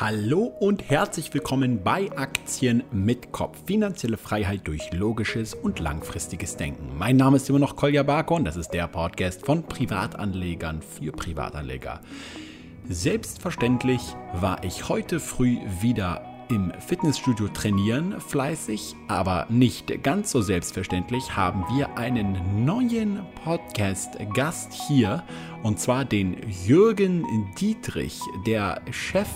Hallo und herzlich willkommen bei Aktien mit Kopf. Finanzielle Freiheit durch logisches und langfristiges Denken. Mein Name ist immer noch Kolja Barko und das ist der Podcast von Privatanlegern für Privatanleger. Selbstverständlich war ich heute früh wieder im Fitnessstudio trainieren, fleißig, aber nicht ganz so selbstverständlich haben wir einen neuen Podcast-Gast hier und zwar den Jürgen Dietrich, der Chef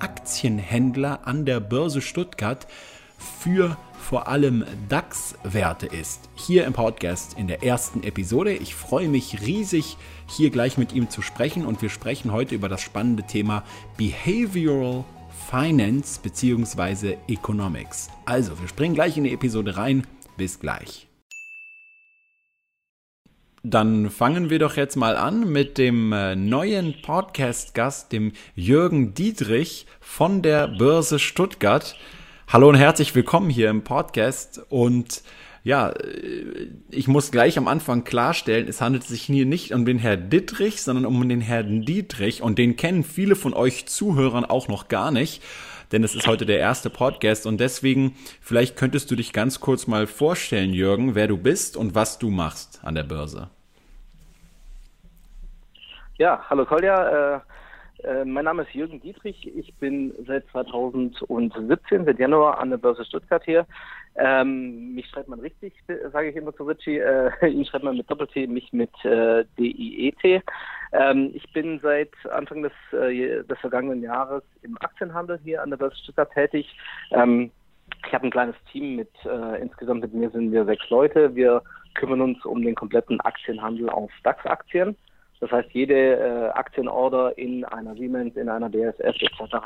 Aktienhändler an der Börse Stuttgart für vor allem DAX-Werte ist. Hier im Podcast in der ersten Episode. Ich freue mich riesig, hier gleich mit ihm zu sprechen und wir sprechen heute über das spannende Thema Behavioral Finance bzw. Economics. Also, wir springen gleich in die Episode rein. Bis gleich. Dann fangen wir doch jetzt mal an mit dem äh, neuen Podcast-Gast, dem Jürgen Dietrich von der Börse Stuttgart. Hallo und herzlich willkommen hier im Podcast. Und ja, äh, ich muss gleich am Anfang klarstellen, es handelt sich hier nicht um den Herrn Dietrich, sondern um den Herrn Dietrich. Und den kennen viele von euch Zuhörern auch noch gar nicht denn es ist heute der erste Podcast und deswegen vielleicht könntest du dich ganz kurz mal vorstellen, Jürgen, wer du bist und was du machst an der Börse. Ja, hallo Kolja. Äh, äh, mein Name ist Jürgen Dietrich. Ich bin seit 2017, seit Januar an der Börse Stuttgart hier. Ähm, mich schreibt man richtig, sage ich immer zu Richie. Äh, ihn schreibt man mit Doppel-T, mich mit äh, D-I-E-T. Ähm, ich bin seit Anfang des, äh, des vergangenen Jahres im Aktienhandel hier an der Börse Stuttgart tätig. Ähm, ich habe ein kleines Team mit, äh, insgesamt mit mir sind wir sechs Leute. Wir kümmern uns um den kompletten Aktienhandel auf DAX-Aktien. Das heißt, jede äh, Aktienorder in einer Siemens, in einer BSF etc.,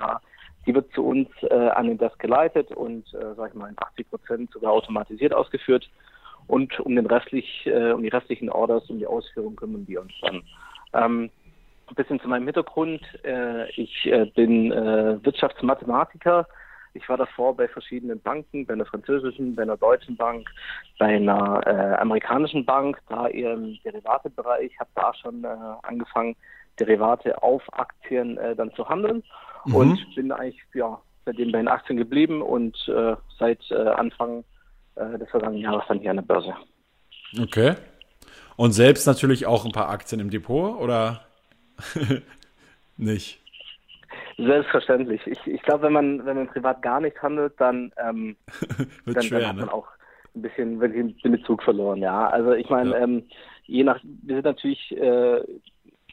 die wird zu uns äh, an den Desk geleitet und, äh, sag ich mal, in 80 Prozent sogar automatisiert ausgeführt. Und um den restlich, äh, um die restlichen Orders, um die Ausführung kümmern wir uns dann. Ähm, ein bisschen zu meinem Hintergrund. Äh, ich äh, bin äh, Wirtschaftsmathematiker. Ich war davor bei verschiedenen Banken, bei einer französischen, bei einer deutschen Bank, bei einer äh, amerikanischen Bank, da eher im Derivatebereich, habe da schon äh, angefangen, Derivate auf Aktien äh, dann zu handeln mhm. und bin eigentlich ja, seitdem bei den Aktien geblieben und seit Anfang des vergangenen Jahres dann hier an der Börse. Okay. Und selbst natürlich auch ein paar Aktien im Depot oder nicht? Selbstverständlich. Ich, ich glaube, wenn man, wenn man privat gar nicht handelt, dann, ähm, dann, schwer, dann, hat man ne? auch ein bisschen wirklich den Bezug verloren, ja. Also ich meine, ja. ähm, je nach, wir sind natürlich äh,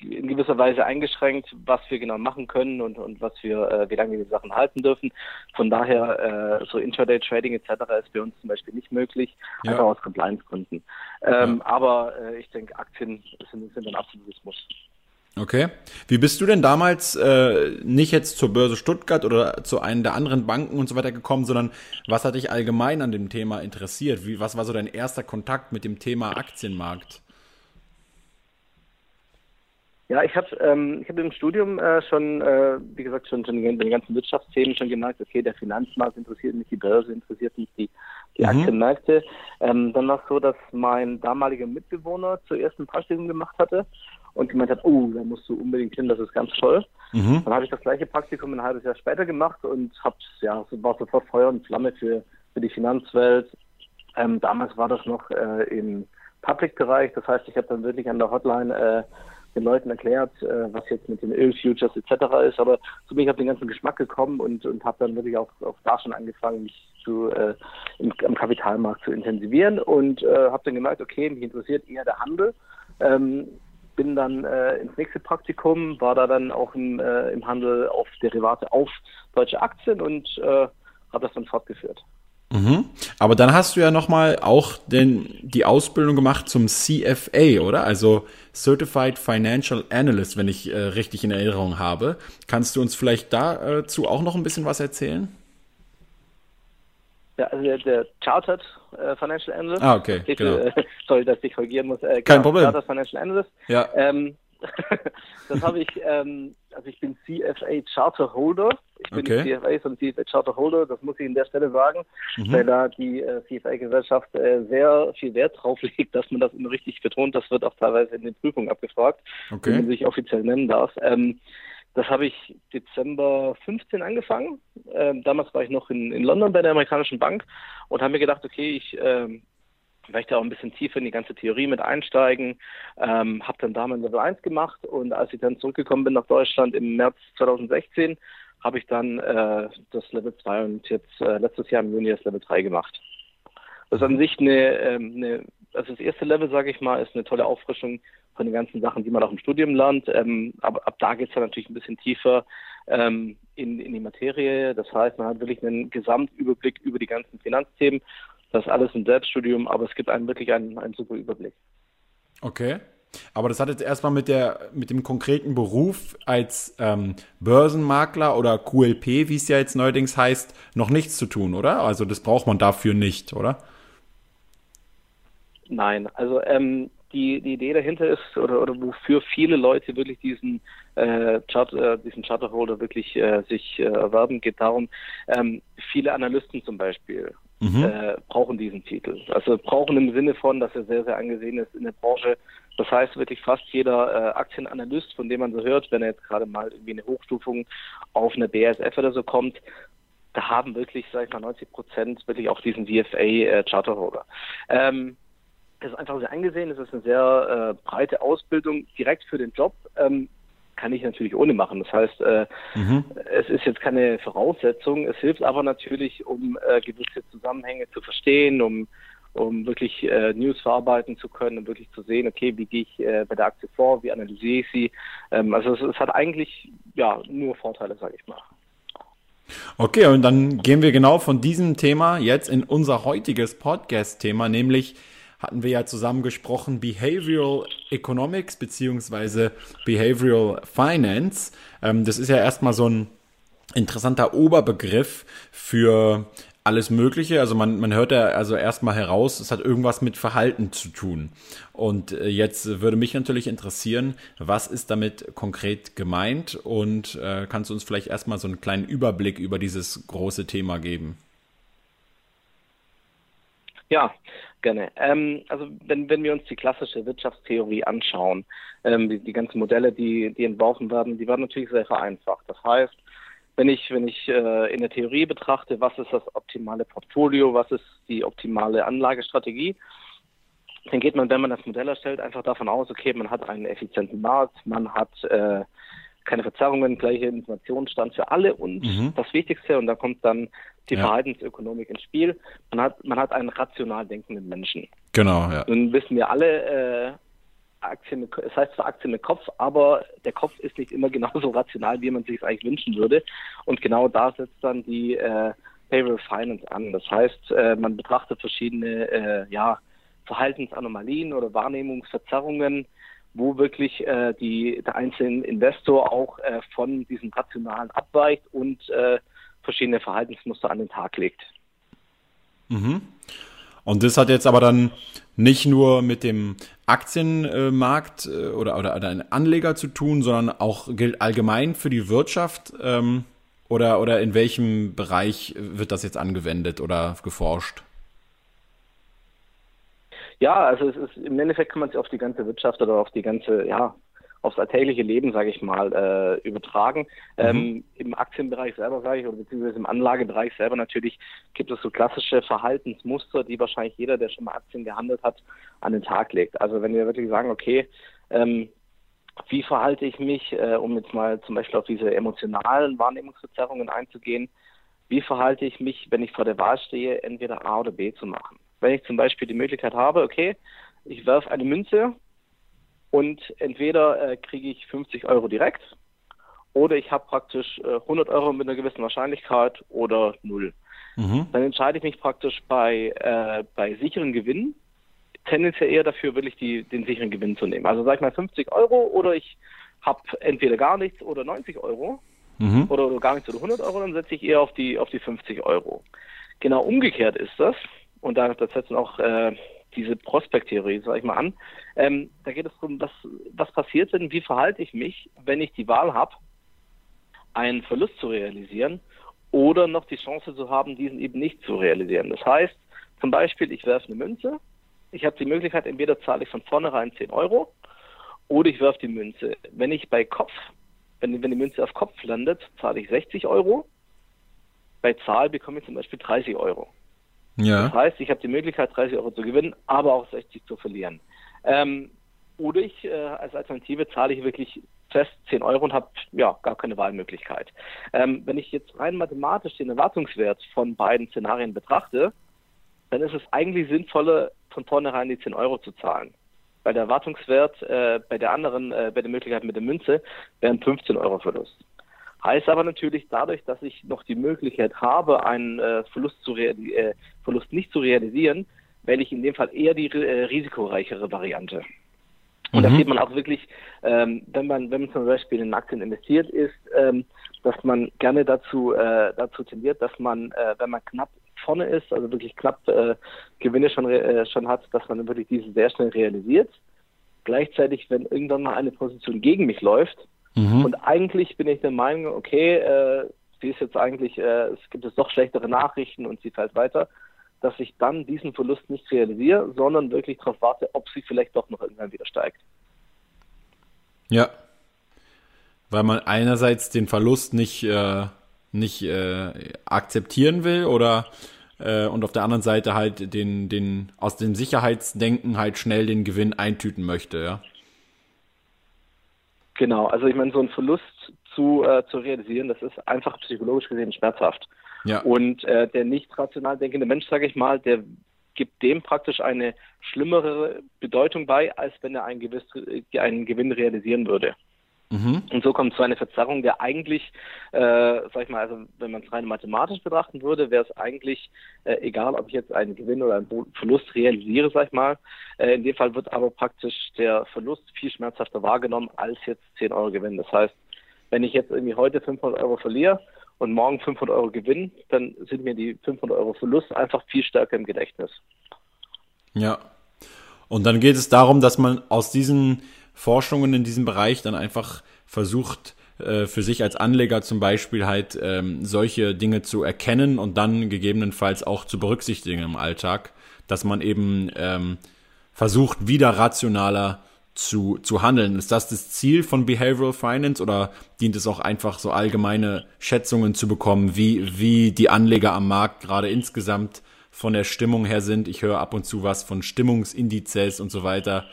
in gewisser Weise eingeschränkt, was wir genau machen können und, und was wir, äh, wie lange wir die Sachen halten dürfen. Von daher, äh, so Intraday-Trading etc. ist bei uns zum Beispiel nicht möglich, ja. einfach aus Compliance-Gründen. Ähm, ja. Aber äh, ich denke, Aktien sind, sind ein absolutes Muss. Okay. Wie bist du denn damals äh, nicht jetzt zur Börse Stuttgart oder zu einem der anderen Banken und so weiter gekommen, sondern was hat dich allgemein an dem Thema interessiert? Wie, was war so dein erster Kontakt mit dem Thema Aktienmarkt? Ja, ich habe ähm, ich hab im Studium äh, schon, äh, wie gesagt, schon, schon den ganzen Wirtschaftsthemen schon gemerkt, okay, der Finanzmarkt interessiert mich, die Börse interessiert mich, die, die mhm. Aktienmärkte. Ähm, dann war es so, dass mein damaliger Mitbewohner zuerst ein Praktikum gemacht hatte und gemeint hat, oh, da musst du unbedingt hin, das ist ganz toll. Mhm. Dann habe ich das gleiche Praktikum ein halbes Jahr später gemacht und hab, ja, war sofort Feuer und Flamme für, für die Finanzwelt. Ähm, damals war das noch äh, im Public-Bereich, das heißt, ich habe dann wirklich an der Hotline äh, den Leuten erklärt, äh, was jetzt mit den Ölfutures etc. ist, aber so bin ich auf den ganzen Geschmack gekommen und, und habe dann wirklich auch, auch da schon angefangen, mich zu, äh, im, am Kapitalmarkt zu intensivieren und äh, habe dann gemerkt, okay, mich interessiert eher der Handel. Ähm, bin dann äh, ins nächste Praktikum, war da dann auch im, äh, im Handel auf Derivate auf deutsche Aktien und äh, habe das dann fortgeführt. Mhm. Aber dann hast du ja nochmal auch den, die Ausbildung gemacht zum CFA, oder? Also Certified Financial Analyst, wenn ich äh, richtig in Erinnerung habe. Kannst du uns vielleicht dazu auch noch ein bisschen was erzählen? Ja, also der, der Chartered äh, Financial Analyst. Ah, okay, genau. Äh, sorry, dass ich korrigieren muss. Äh, Kein genau, Problem. Chartered Financial Analyst. Ja. Ähm, das habe ich, ähm, also ich bin CFA Charter Holder. Ich bin okay. nicht CFA, sondern CFA Charter Holder. Das muss ich an der Stelle sagen, mhm. weil da die äh, CFA-Gesellschaft äh, sehr viel Wert drauf legt, dass man das immer richtig betont. Das wird auch teilweise in den Prüfungen abgefragt, okay. wenn man sich offiziell nennen darf. Ähm, Das habe ich Dezember 15 angefangen. Ähm, damals war ich noch in, in London bei der amerikanischen Bank und habe mir gedacht, okay, ich ähm, möchte auch ein bisschen tiefer in die ganze Theorie mit einsteigen. Ähm, habe dann da mein Level 1 gemacht und als ich dann zurückgekommen bin nach Deutschland im März 2016, habe ich dann äh, das Level 2 und jetzt äh, letztes Jahr im Juni das Level 3 gemacht. Das ist an sich eine, ähm, eine also das erste Level, sage ich mal, ist eine tolle Auffrischung von den ganzen Sachen, die man auch im Studium lernt. Ähm, aber ab da geht es dann natürlich ein bisschen tiefer ähm, in, in die Materie. Das heißt, man hat wirklich einen Gesamtüberblick über die ganzen Finanzthemen. Das ist alles ein Selbststudium, aber es gibt einen wirklich einen, einen super Überblick. Okay. Aber das hat jetzt erstmal mit der mit dem konkreten Beruf als ähm, Börsenmakler oder QLP, wie es ja jetzt neuerdings heißt, noch nichts zu tun, oder? Also das braucht man dafür nicht, oder? Nein, also ähm, die, die Idee dahinter ist oder, oder wofür viele Leute wirklich diesen äh, Chart, äh, diesen Charterholder wirklich äh, sich äh, erwerben, geht darum, ähm, viele Analysten zum Beispiel mhm. äh, brauchen diesen Titel. Also brauchen im Sinne von, dass er sehr, sehr angesehen ist in der Branche. Das heißt wirklich fast jeder äh, Aktienanalyst, von dem man so hört, wenn er jetzt gerade mal irgendwie eine Hochstufung auf eine BASF oder so kommt, da haben wirklich, sag ich mal, 90 Prozent wirklich auch diesen VFA äh, Charterholder. Ähm, das ist einfach sehr angesehen. Es ist eine sehr äh, breite Ausbildung direkt für den Job. Ähm, kann ich natürlich ohne machen. Das heißt, äh, mhm. es ist jetzt keine Voraussetzung. Es hilft aber natürlich, um äh, gewisse Zusammenhänge zu verstehen, um um wirklich äh, News verarbeiten zu können und wirklich zu sehen, okay, wie gehe ich äh, bei der Aktie vor, wie analysiere ich sie. Ähm, also es, es, hat eigentlich ja nur Vorteile, sage ich mal. Okay, und dann gehen wir genau von diesem Thema jetzt in unser heutiges Podcast-Thema, nämlich hatten wir ja zusammen gesprochen, Behavioral Economics beziehungsweise Behavioral Finance. Ähm, das ist ja erstmal so ein interessanter Oberbegriff für alles Mögliche. Also man, man hört ja also erstmal heraus, es hat irgendwas mit Verhalten zu tun. Und äh, jetzt würde mich natürlich interessieren, was ist damit konkret gemeint und äh, kannst du uns vielleicht erstmal so einen kleinen Überblick über dieses große Thema geben? Ja, gerne. Ähm, also wenn, wenn wir uns die klassische Wirtschaftstheorie anschauen, ähm, die, die ganzen Modelle, die, die entworfen werden, die werden natürlich sehr vereinfacht. Das heißt, wenn ich, wenn ich äh, in der Theorie betrachte, was ist das optimale Portfolio, was ist die optimale Anlagestrategie, dann geht man, wenn man das Modell erstellt, einfach davon aus, okay, man hat einen effizienten Markt, man hat äh, keine Verzerrungen, gleiche Informationsstand für alle und mhm. das Wichtigste, und da kommt dann die ja. Verhaltensökonomik ins Spiel, man hat, man hat einen rational denkenden Menschen. Genau, ja. Nun wissen wir alle, äh, Aktien es heißt zwar Aktien mit Kopf, aber der Kopf ist nicht immer genauso rational, wie man sich es eigentlich wünschen würde. Und genau da setzt dann die äh, Payroll Finance an. Das heißt, äh, man betrachtet verschiedene äh, ja, Verhaltensanomalien oder Wahrnehmungsverzerrungen, wo wirklich äh, die, der einzelne Investor auch äh, von diesem Rationalen abweicht und äh, verschiedene Verhaltensmuster an den Tag legt. Mhm. Und das hat jetzt aber dann nicht nur mit dem Aktienmarkt äh, oder, oder, oder einen Anleger zu tun, sondern auch gilt allgemein für die Wirtschaft. Ähm, oder, oder in welchem Bereich wird das jetzt angewendet oder geforscht? Ja, also es ist im Endeffekt kann man es auf die ganze Wirtschaft oder auf die ganze, ja, aufs alltägliche Leben, sage ich mal, äh, übertragen. Mhm. Ähm, Im Aktienbereich selber, sage ich, oder beziehungsweise im Anlagebereich selber natürlich gibt es so klassische Verhaltensmuster, die wahrscheinlich jeder, der schon mal Aktien gehandelt hat, an den Tag legt. Also wenn wir wirklich sagen, okay, ähm, wie verhalte ich mich, äh, um jetzt mal zum Beispiel auf diese emotionalen Wahrnehmungsverzerrungen einzugehen, wie verhalte ich mich, wenn ich vor der Wahl stehe, entweder A oder B zu machen? Wenn ich zum Beispiel die Möglichkeit habe, okay, ich werfe eine Münze und entweder äh, kriege ich 50 Euro direkt oder ich habe praktisch äh, 100 Euro mit einer gewissen Wahrscheinlichkeit oder null. Mhm. Dann entscheide ich mich praktisch bei, äh, bei sicheren Gewinnen tendenziell eher dafür, wirklich die, den sicheren Gewinn zu nehmen. Also sag ich mal 50 Euro oder ich habe entweder gar nichts oder 90 Euro mhm. oder, oder, gar nichts oder 100 Euro, dann setze ich eher auf die, auf die 50 Euro. Genau umgekehrt ist das und da, da setzen auch äh, diese Prospekttheorie, sage ich mal an. Ähm, da geht es darum, was, was passiert denn, wie verhalte ich mich, wenn ich die Wahl habe, einen Verlust zu realisieren oder noch die Chance zu haben, diesen eben nicht zu realisieren. Das heißt, zum Beispiel, ich werfe eine Münze, ich habe die Möglichkeit, entweder zahle ich von vornherein 10 Euro oder ich werfe die Münze. Wenn ich bei Kopf wenn, wenn die Münze auf Kopf landet, zahle ich 60 Euro. Bei Zahl bekomme ich zum Beispiel 30 Euro. Ja. Das heißt, ich habe die Möglichkeit, 30 Euro zu gewinnen, aber auch 60 zu verlieren. Ähm, oder ich äh, als Alternative zahle ich wirklich fest 10 Euro und habe ja gar keine Wahlmöglichkeit. Ähm, wenn ich jetzt rein mathematisch den Erwartungswert von beiden Szenarien betrachte, dann ist es eigentlich sinnvoller, von vornherein die 10 Euro zu zahlen. Weil der Erwartungswert äh, bei der anderen, äh, bei der Möglichkeit mit der Münze, wären 15 Euro Verlust. Heißt aber natürlich dadurch, dass ich noch die Möglichkeit habe, einen äh, Verlust, zu äh, Verlust nicht zu realisieren, wähle ich in dem Fall eher die äh, risikoreichere Variante. Und mhm. da sieht man auch wirklich, ähm, wenn man, wenn man zum Beispiel in Aktien investiert ist, ähm, dass man gerne dazu, äh, dazu tendiert, dass man, äh, wenn man knapp vorne ist, also wirklich knapp äh, Gewinne schon, äh, schon hat, dass man wirklich diese sehr schnell realisiert. Gleichzeitig, wenn irgendwann mal eine Position gegen mich läuft, mhm. und eigentlich bin ich der Meinung, okay, äh, sie ist jetzt eigentlich, äh, es gibt jetzt doch schlechtere Nachrichten und sie fällt weiter, dass ich dann diesen Verlust nicht realisiere, sondern wirklich darauf warte, ob sie vielleicht doch noch irgendwann wieder steigt. Ja. Weil man einerseits den Verlust nicht, äh, nicht äh, akzeptieren will oder äh, und auf der anderen Seite halt den, den aus dem Sicherheitsdenken halt schnell den Gewinn eintüten möchte, ja. Genau, also ich meine, so ein Verlust zu, äh, zu realisieren, das ist einfach psychologisch gesehen schmerzhaft. Ja. Und äh, der nicht rational denkende Mensch, sage ich mal, der gibt dem praktisch eine schlimmere Bedeutung bei, als wenn er einen, gewiss, äh, einen Gewinn realisieren würde. Mhm. Und so kommt zu einer Verzerrung, der eigentlich, äh, sag ich mal, also wenn man es rein mathematisch betrachten würde, wäre es eigentlich äh, egal, ob ich jetzt einen Gewinn oder einen Verlust realisiere, sag ich mal. Äh, in dem Fall wird aber praktisch der Verlust viel schmerzhafter wahrgenommen als jetzt 10 Euro Gewinn. Das heißt, wenn ich jetzt irgendwie heute 500 Euro verliere und morgen 500 Euro Gewinn, dann sind mir die 500 Euro Verlust einfach viel stärker im Gedächtnis. Ja. Und dann geht es darum, dass man aus diesen Forschungen in diesem Bereich dann einfach versucht, äh, für sich als Anleger zum Beispiel halt ähm, solche Dinge zu erkennen und dann gegebenenfalls auch zu berücksichtigen im Alltag, dass man eben ähm, versucht, wieder rationaler zu, zu handeln. Ist das das Ziel von Behavioral Finance oder dient es auch einfach so allgemeine Schätzungen zu bekommen, wie, wie die Anleger am Markt gerade insgesamt von der Stimmung her sind? Ich höre ab und zu was von Stimmungsindizes und so weiter.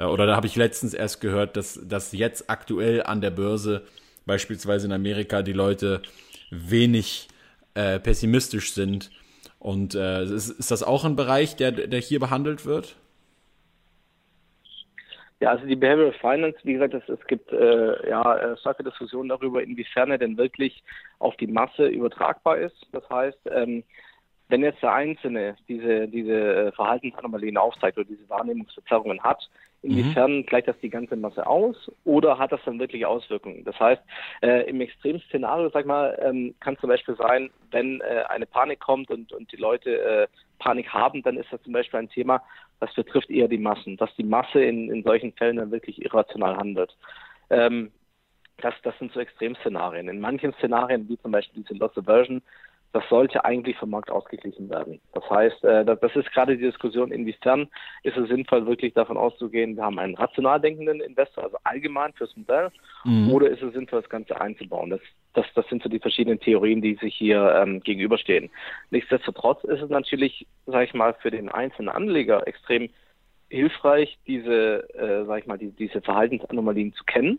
Äh, oder da habe ich letztens erst gehört, dass, dass jetzt aktuell an der Börse, beispielsweise in Amerika, die Leute wenig äh, pessimistisch sind. Und äh, ist, ist das auch ein Bereich, der, der hier behandelt wird? Ja, also die Behavioral Finance, wie gesagt, es, es gibt äh, ja äh, starke Diskussionen darüber, inwiefern er denn wirklich auf die Masse übertragbar ist. Das heißt, ähm, wenn jetzt der Einzelne diese, diese äh, Verhaltensanomalien aufzeigt oder diese Wahrnehmungsverzerrungen hat, inwiefern mhm. gleicht das die ganze Masse aus oder hat das dann wirklich Auswirkungen? Das heißt, äh, im Extremszenario, sag mal, ähm, kann zum Beispiel sein, wenn äh, eine Panik kommt und, und die Leute äh, Panik haben, dann ist das zum Beispiel ein Thema, das betrifft eher die Massen, dass die Masse in, in solchen Fällen dann wirklich irrational handelt. Ähm, das, das sind so Extremszenarien. In manchen Szenarien, wie zum Beispiel diese Loss Aversion, das sollte eigentlich vom Markt ausgeglichen werden. Das heißt, äh, das ist gerade die Diskussion, inwiefern ist es sinnvoll, wirklich davon auszugehen, wir haben einen rational denkenden Investor, also allgemein fürs Modell, mhm. oder ist es sinnvoll, das Ganze einzubauen? Das, das, das sind so die verschiedenen Theorien, die sich hier ähm, gegenüberstehen. Nichtsdestotrotz ist es natürlich, sage ich mal, für den einzelnen Anleger extrem hilfreich, diese, äh, sag ich mal, die, diese Verhaltensanomalien zu kennen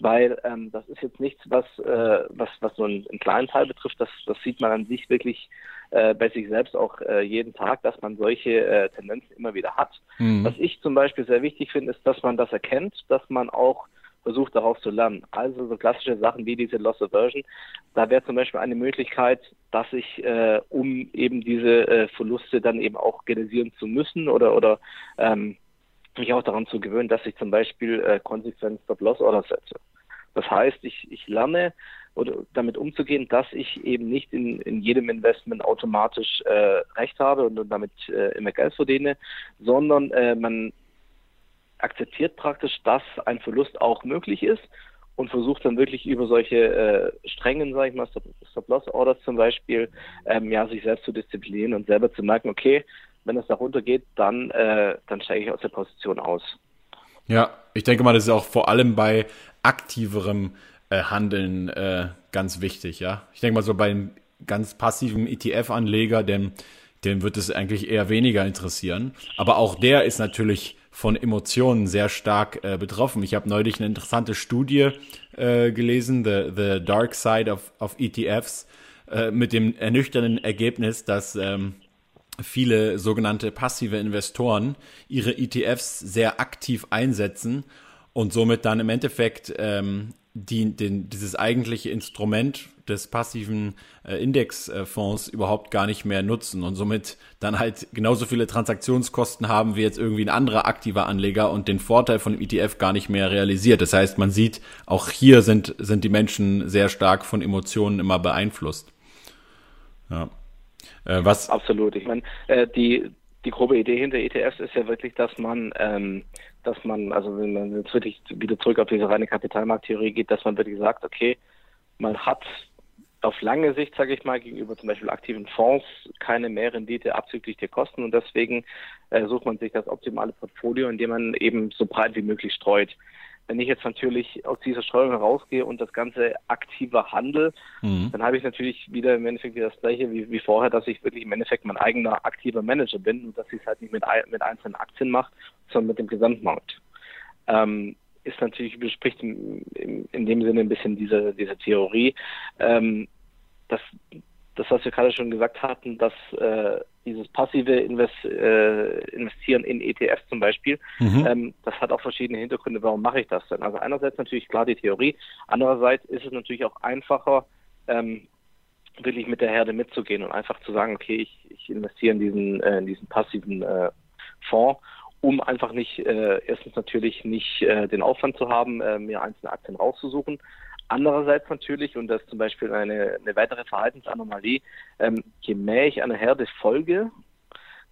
weil ähm, das ist jetzt nichts, was, äh, was, was so einen, einen kleinen Teil betrifft. Das, das sieht man an sich wirklich äh, bei sich selbst auch äh, jeden Tag, dass man solche äh, Tendenzen immer wieder hat. Mhm. Was ich zum Beispiel sehr wichtig finde, ist, dass man das erkennt, dass man auch versucht darauf zu lernen. Also so klassische Sachen wie diese Loss Aversion, da wäre zum Beispiel eine Möglichkeit, dass ich, äh, um eben diese äh, Verluste dann eben auch realisieren zu müssen oder oder ähm, mich auch daran zu gewöhnen, dass ich zum Beispiel äh, konsequent Stop-Loss-Order setze. Das heißt, ich, ich lerne oder damit umzugehen, dass ich eben nicht in, in jedem Investment automatisch äh, Recht habe und, damit äh, immer Geld verdiene, sondern äh, man akzeptiert praktisch, dass ein Verlust auch möglich ist und versucht dann wirklich über solche äh, strengen, sage ich mal, Stop-Loss-Orders zum Beispiel, ähm, ja, sich selbst zu disziplinieren und selber zu merken, okay, wenn es da runtergeht, dann, äh, dann steige ich aus der Position aus. Ja, ich denke mal, das ist auch vor allem bei aktiverem äh, Handeln äh, ganz wichtig, ja. Ich denke mal so bei einem ganz passiven ETF-Anleger, dem, dem wird es eigentlich eher weniger interessieren. Aber auch der ist natürlich von Emotionen sehr stark äh, betroffen. Ich habe neulich eine interessante Studie äh, gelesen, The, The Dark Side of, of ETFs, äh, mit dem ernüchternden Ergebnis, dass ähm, viele sogenannte passive Investoren ihre ETFs sehr aktiv einsetzen und somit dann im Endeffekt ähm, die, den, dieses eigentliche Instrument des passiven äh, Indexfonds überhaupt gar nicht mehr nutzen und somit dann halt genauso viele Transaktionskosten haben wie jetzt irgendwie ein anderer aktiver Anleger und den Vorteil von ETF gar nicht mehr realisiert. Das heißt, man sieht, auch hier sind, sind die Menschen sehr stark von Emotionen immer beeinflusst. Ja. Äh, was? Absolut. Ich meine, äh, die, die grobe Idee hinter ETFs ist ja wirklich, dass man, ähm, dass man, also wenn man jetzt wirklich wieder zurück auf diese reine Kapitalmarkttheorie geht, dass man wirklich sagt, okay, man hat auf lange Sicht, sage ich mal, gegenüber zum Beispiel aktiven Fonds keine Mehrrendite abzüglich der Kosten und deswegen äh, sucht man sich das optimale Portfolio, indem man eben so breit wie möglich streut. Wenn ich jetzt natürlich aus dieser Streuung herausgehe und das Ganze aktiver handel, mhm. dann habe ich natürlich wieder im Endeffekt wieder das gleiche wie, wie vorher, dass ich wirklich im Endeffekt mein eigener aktiver Manager bin und dass ich es halt nicht mit, mit einzelnen Aktien mache, sondern mit dem Gesamtmarkt. Ähm, ist natürlich überspricht in, in, in, dem Sinne ein bisschen diese, diese Theorie. Ähm, das, das, was wir gerade schon gesagt hatten, dass äh, dieses passive Invest, äh, Investieren in ETFs zum Beispiel, mhm. ähm, das hat auch verschiedene Hintergründe. Warum mache ich das denn? Also einerseits natürlich klar die Theorie, andererseits ist es natürlich auch einfacher, ähm, wirklich mit der Herde mitzugehen und einfach zu sagen, okay, ich, ich investiere in diesen, äh, in diesen passiven äh, Fonds, um einfach nicht, äh, erstens natürlich nicht äh, den Aufwand zu haben, äh, mir einzelne Aktien rauszusuchen, Andererseits natürlich, und das ist zum Beispiel eine, eine weitere Verhaltensanomalie, ähm, je mehr ich einer Herde folge,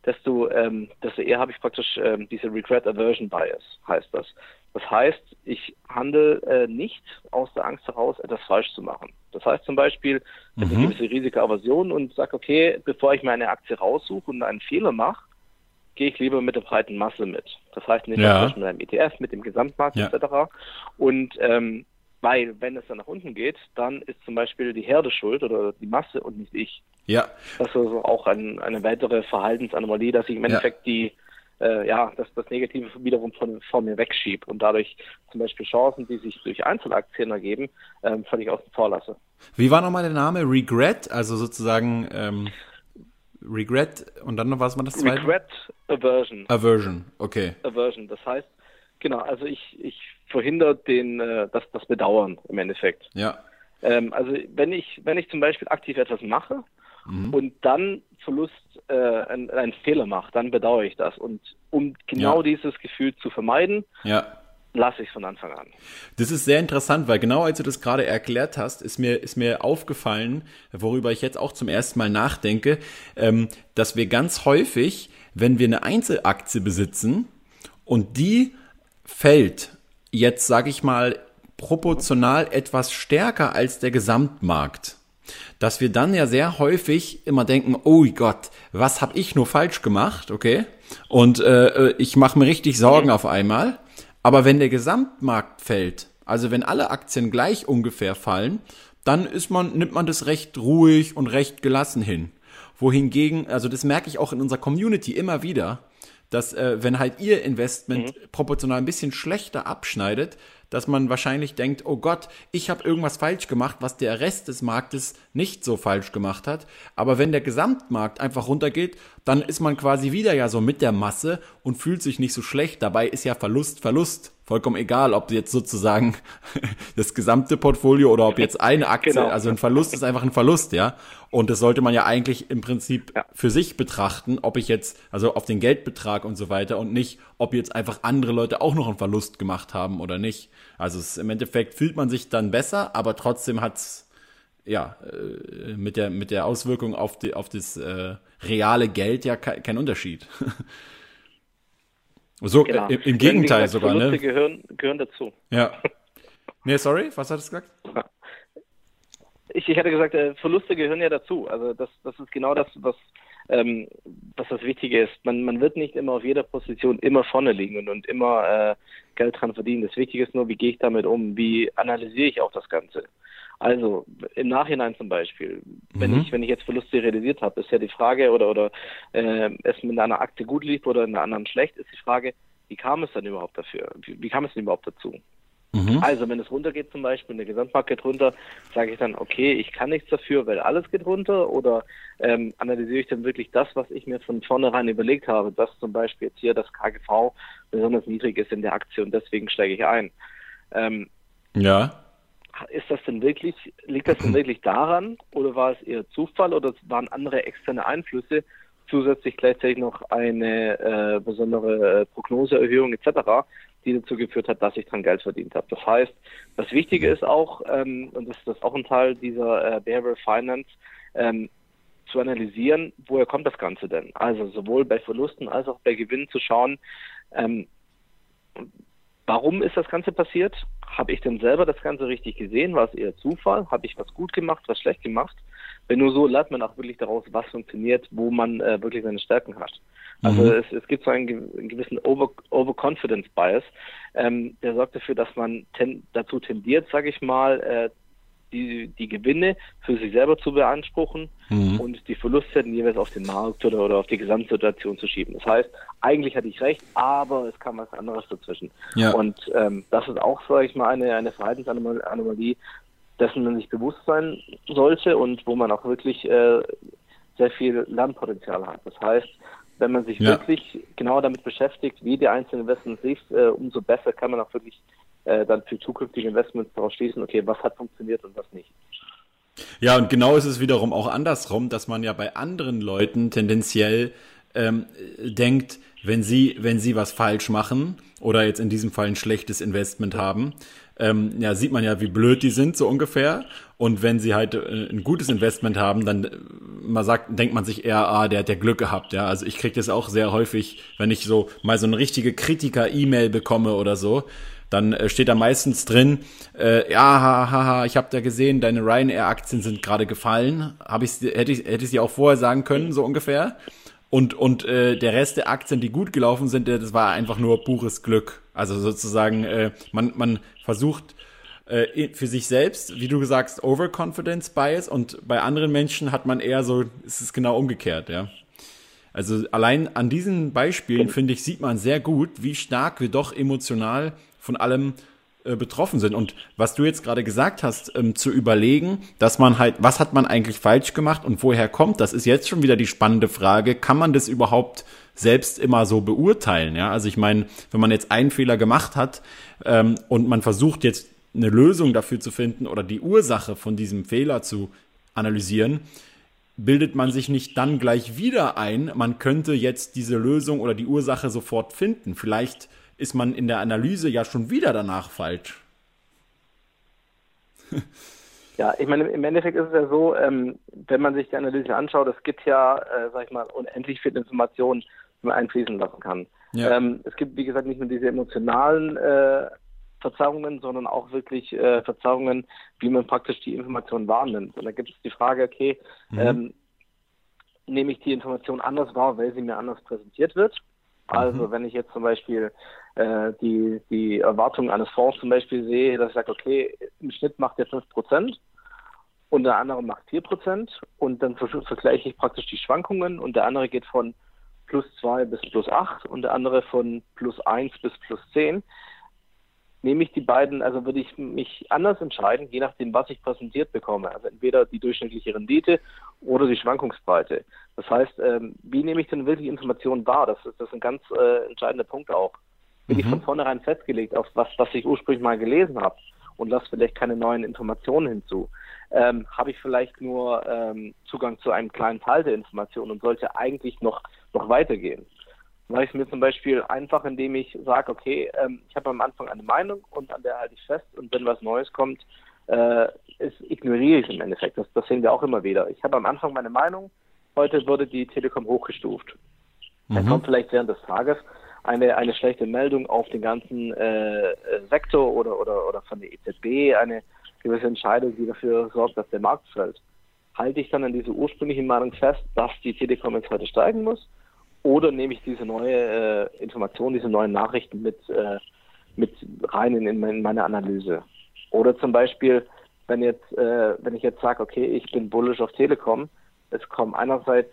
desto, ähm, desto eher habe ich praktisch ähm, diese Regret Aversion Bias, heißt das. Das heißt, ich handle äh, nicht aus der Angst heraus, etwas falsch zu machen. Das heißt zum Beispiel, ich mhm. eine gewisse Risikoaversion und sage, okay, bevor ich mir eine Aktie raussuche und einen Fehler mache, gehe ich lieber mit der breiten Masse mit. Das heißt nicht ja. mit einem ETF, mit dem Gesamtmarkt ja. etc. Und ähm, weil, wenn es dann nach unten geht, dann ist zum Beispiel die Herde schuld oder die Masse und nicht ich. Ja. Das ist also auch ein, eine weitere Verhaltensanomalie, dass ich im Endeffekt ja. die, äh, ja, das, das Negative wiederum von, von mir wegschiebe und dadurch zum Beispiel Chancen, die sich durch Einzelaktien ergeben, ähm, völlig außen vor lasse. Wie war nochmal der Name? Regret, also sozusagen ähm, Regret und dann noch was war das zweite? Regret Aversion. Aversion, okay. Aversion, das heißt, genau, also ich, ich verhindert den, äh, das, das Bedauern im Endeffekt. Ja. Ähm, also wenn ich, wenn ich zum Beispiel aktiv etwas mache mhm. und dann Verlust, äh, einen, einen Fehler mache, dann bedauere ich das. Und um genau ja. dieses Gefühl zu vermeiden, ja. lasse ich es von Anfang an. Das ist sehr interessant, weil genau als du das gerade erklärt hast, ist mir, ist mir aufgefallen, worüber ich jetzt auch zum ersten Mal nachdenke, ähm, dass wir ganz häufig, wenn wir eine Einzelaktie besitzen und die fällt jetzt, sage ich mal, proportional etwas stärker als der Gesamtmarkt. Dass wir dann ja sehr häufig immer denken, oh Gott, was habe ich nur falsch gemacht, okay? Und äh, ich mache mir richtig Sorgen auf einmal. Aber wenn der Gesamtmarkt fällt, also wenn alle Aktien gleich ungefähr fallen, dann ist man, nimmt man das recht ruhig und recht gelassen hin. Wohingegen, also das merke ich auch in unserer Community immer wieder, dass äh, wenn halt ihr Investment mhm. proportional ein bisschen schlechter abschneidet, dass man wahrscheinlich denkt, oh Gott, ich habe irgendwas falsch gemacht, was der Rest des Marktes nicht so falsch gemacht hat. Aber wenn der Gesamtmarkt einfach runtergeht, dann ist man quasi wieder ja so mit der Masse und fühlt sich nicht so schlecht. Dabei ist ja Verlust Verlust. Vollkommen egal, ob jetzt sozusagen das gesamte Portfolio oder ob jetzt eine Aktie, genau. also ein Verlust ist einfach ein Verlust, ja. Und das sollte man ja eigentlich im Prinzip ja. für sich betrachten, ob ich jetzt, also auf den Geldbetrag und so weiter und nicht, ob jetzt einfach andere Leute auch noch einen Verlust gemacht haben oder nicht. Also es, im Endeffekt fühlt man sich dann besser, aber trotzdem hat's ja, äh, mit der, mit der Auswirkung auf, die, auf das äh, reale Geld ja kein, kein Unterschied. so, genau. im, im Gegenteil gesagt, sogar, Verluste ne? Gehören, gehören dazu. Ja. Nee, sorry, was hattest du gesagt? Ich, ich hatte gesagt, äh, Verluste gehören ja dazu. Also das, das ist genau das, was ähm, was das Wichtige ist. Man, man wird nicht immer auf jeder Position immer vorne liegen und, und immer äh, Geld dran verdienen. Das Wichtige ist nur, wie gehe ich damit um? Wie analysiere ich auch das Ganze? Also im Nachhinein zum Beispiel, wenn mhm. ich wenn ich jetzt Verluste realisiert habe, ist ja die Frage oder oder äh, es mit einer Akte gut lief oder in einer anderen schlecht, ist die Frage, wie kam es dann überhaupt dafür? Wie, wie kam es denn überhaupt dazu? Mhm. Also wenn es runtergeht zum Beispiel, eine Gesamtmarkt geht runter, sage ich dann, okay, ich kann nichts dafür, weil alles geht runter oder ähm, analysiere ich dann wirklich das, was ich mir von vornherein überlegt habe, dass zum Beispiel jetzt hier das KGV besonders niedrig ist in der Aktie und deswegen steige ich ein. Ähm, ja ist das denn wirklich, liegt das denn wirklich daran oder war es eher Zufall oder waren andere externe Einflüsse, zusätzlich gleichzeitig noch eine äh, besondere äh, Prognoseerhöhung etc., die dazu geführt hat, dass ich dran Geld verdient habe. Das heißt, das Wichtige ist auch, ähm, und das ist das auch ein Teil dieser äh, Behavioral Finance, ähm, zu analysieren, woher kommt das Ganze denn? Also sowohl bei Verlusten als auch bei Gewinnen zu schauen, ähm, Warum ist das Ganze passiert? Habe ich denn selber das Ganze richtig gesehen? War es eher Zufall? Habe ich was gut gemacht, was schlecht gemacht? Wenn nur so lernt man auch wirklich daraus, was funktioniert, wo man äh, wirklich seine Stärken hat. Also mhm. es, es, gibt so einen, einen gewissen Over, Overconfidence Bias, ähm, der sorgt dafür, dass man ten, dazu tendiert, sage ich mal, äh, die, die Gewinne für sich selber zu beanspruchen mhm. und die Verluste dann jeweils auf den Markt oder, oder auf die Gesamtsituation zu schieben. Das heißt, eigentlich hatte ich recht, aber es kam was anderes dazwischen. Ja. Und ähm, das ist auch, sage ich mal, eine, eine Verhaltensanomalie, dessen man sich bewusst sein sollte und wo man auch wirklich äh, sehr viel Lernpotenzial hat. Das heißt, wenn man sich ja. wirklich genau damit beschäftigt, wie die einzelnen Investments lief, äh, umso besser kann man auch wirklich äh, dann für zukünftige Investments daraus schließen, okay, was hat funktioniert und was nicht. Ja, und genau ist es wiederum auch andersrum, dass man ja bei anderen Leuten tendenziell ähm, denkt, wenn sie, wenn sie was falsch machen oder jetzt in diesem Fall ein schlechtes Investment haben, ähm, ja, sieht man ja, wie blöd die sind, so ungefähr. Und wenn sie halt äh, ein gutes Investment haben, dann äh, man sagt, denkt man sich eher, ah, der hat ja Glück gehabt, ja. Also ich kriege das auch sehr häufig, wenn ich so mal so eine richtige Kritiker-E-Mail bekomme oder so, dann äh, steht da meistens drin, äh, ja, haha, ha, ich habe da gesehen, deine Ryanair-Aktien sind gerade gefallen. Hab ich, hätte, ich, hätte ich sie auch vorher sagen können, so ungefähr. Und, und äh, der Rest der Aktien, die gut gelaufen sind, das war einfach nur pures Glück. Also sozusagen, äh, man, man versucht äh, für sich selbst, wie du gesagt Overconfidence Bias und bei anderen Menschen hat man eher so, es ist genau umgekehrt, ja. Also allein an diesen Beispielen, finde ich, sieht man sehr gut, wie stark wir doch emotional von allem äh, betroffen sind. Und was du jetzt gerade gesagt hast, ähm, zu überlegen, dass man halt, was hat man eigentlich falsch gemacht und woher kommt, das ist jetzt schon wieder die spannende Frage. Kann man das überhaupt selbst immer so beurteilen? Ja, also ich meine, wenn man jetzt einen Fehler gemacht hat ähm, und man versucht jetzt eine Lösung dafür zu finden oder die Ursache von diesem Fehler zu analysieren, bildet man sich nicht dann gleich wieder ein, man könnte jetzt diese Lösung oder die Ursache sofort finden. Vielleicht ist man in der Analyse ja schon wieder danach falsch. Ja, ich meine, im Endeffekt ist es ja so, ähm, wenn man sich die Analyse anschaut, es gibt ja, äh, sag ich mal, unendlich viele Informationen, die man einfließen lassen kann. Ja. Ähm, es gibt, wie gesagt, nicht nur diese emotionalen äh, Verzerrungen, sondern auch wirklich äh, Verzerrungen, wie man praktisch die Information wahrnimmt. Und da gibt es die Frage, okay, mhm. ähm, nehme ich die Information anders wahr, weil sie mir anders präsentiert wird? Also mhm. wenn ich jetzt zum Beispiel äh, die, die Erwartung eines Fonds zum Beispiel sehe, dass ich sage, okay, im Schnitt macht der 5% und der andere macht 4% und dann vergleiche ich praktisch die Schwankungen und der andere geht von plus 2 bis plus 8 und der andere von plus 1 bis plus 10 nehme ich die beiden, also würde ich mich anders entscheiden, je nachdem, was ich präsentiert bekomme. Also entweder die durchschnittliche Rendite oder die Schwankungsbreite. Das heißt, ähm, wie nehme ich denn wirklich Informationen wahr? Das ist, das ist ein ganz äh, entscheidender Punkt auch. Bin mhm. ich von vornherein festgelegt auf was, was ich ursprünglich mal gelesen habe und lasse vielleicht keine neuen Informationen hinzu? Ähm, habe ich vielleicht nur ähm, Zugang zu einem kleinen Teil der Informationen und sollte eigentlich noch, noch weitergehen? mache ich es mir zum Beispiel einfach, indem ich sage, okay, ähm, ich habe am Anfang eine Meinung und an der halte ich fest und wenn was Neues kommt, äh, ist, ignoriere ich es im Endeffekt. Das, das sehen wir auch immer wieder. Ich habe am Anfang meine Meinung, heute wurde die Telekom hochgestuft. Mhm. Dann kommt vielleicht während des Tages eine, eine schlechte Meldung auf den ganzen äh, Sektor oder, oder, oder von der EZB, eine gewisse Entscheidung, die dafür sorgt, dass der Markt fällt halte ich dann an dieser ursprünglichen Meinung fest, dass die Telekom jetzt heute steigen muss? Oder nehme ich diese neue äh, Information, diese neuen Nachrichten mit, äh, mit rein in, in, meine Analyse? Oder zum Beispiel, wenn jetzt, äh, wenn ich jetzt sage, okay, ich bin bullish auf Telekom, es kommen einerseits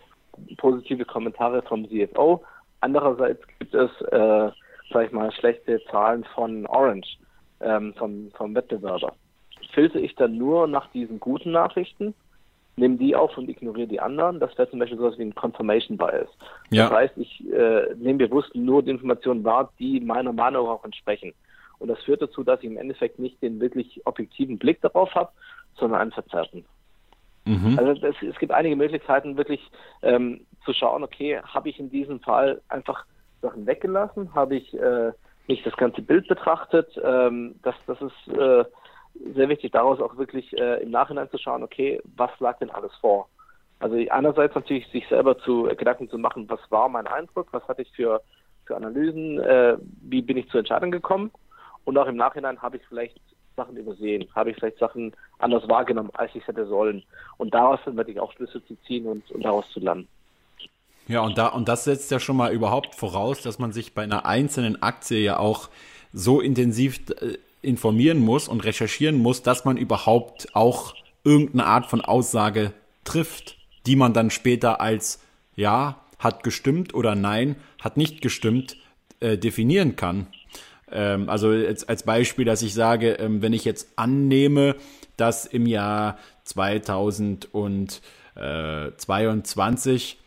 positive Kommentare vom CFO, andererseits gibt es, äh, sag ich mal, schlechte Zahlen von Orange, ähm, vom, vom Wettbewerber. Filter ich dann nur nach diesen guten Nachrichten nehme die auf und ignoriere die anderen. Das wäre zum Beispiel sowas wie ein Confirmation Bias. Ja. Das heißt, ich äh, nehme bewusst nur die Informationen wahr, die meiner Meinung auch entsprechen. Und das führt dazu, dass ich im Endeffekt nicht den wirklich objektiven Blick darauf habe, sondern einen verzerrten. Mhm. Also das, es gibt einige Möglichkeiten, wirklich ähm, zu schauen, okay, habe ich in diesem Fall einfach Sachen weggelassen, habe ich äh, nicht das ganze Bild betrachtet. Ähm, das, das ist äh, sehr wichtig, daraus auch wirklich äh, im Nachhinein zu schauen, okay, was lag denn alles vor? Also einerseits natürlich sich selber zu äh, Gedanken zu machen, was war mein Eindruck, was hatte ich für, für Analysen, äh, wie bin ich zur Entscheidung gekommen und auch im Nachhinein habe ich vielleicht Sachen übersehen, habe ich vielleicht Sachen anders wahrgenommen, als ich hätte sollen. Und daraus dann wirklich auch Schlüsse zu ziehen und, und daraus zu lernen. Ja, und da, und das setzt ja schon mal überhaupt voraus, dass man sich bei einer einzelnen Aktie ja auch so intensiv äh, informieren muss und recherchieren muss, dass man überhaupt auch irgendeine Art von Aussage trifft, die man dann später als ja, hat gestimmt oder nein, hat nicht gestimmt, äh, definieren kann. Ähm, also jetzt als Beispiel, dass ich sage, ähm, wenn ich jetzt annehme, dass im Jahr 2022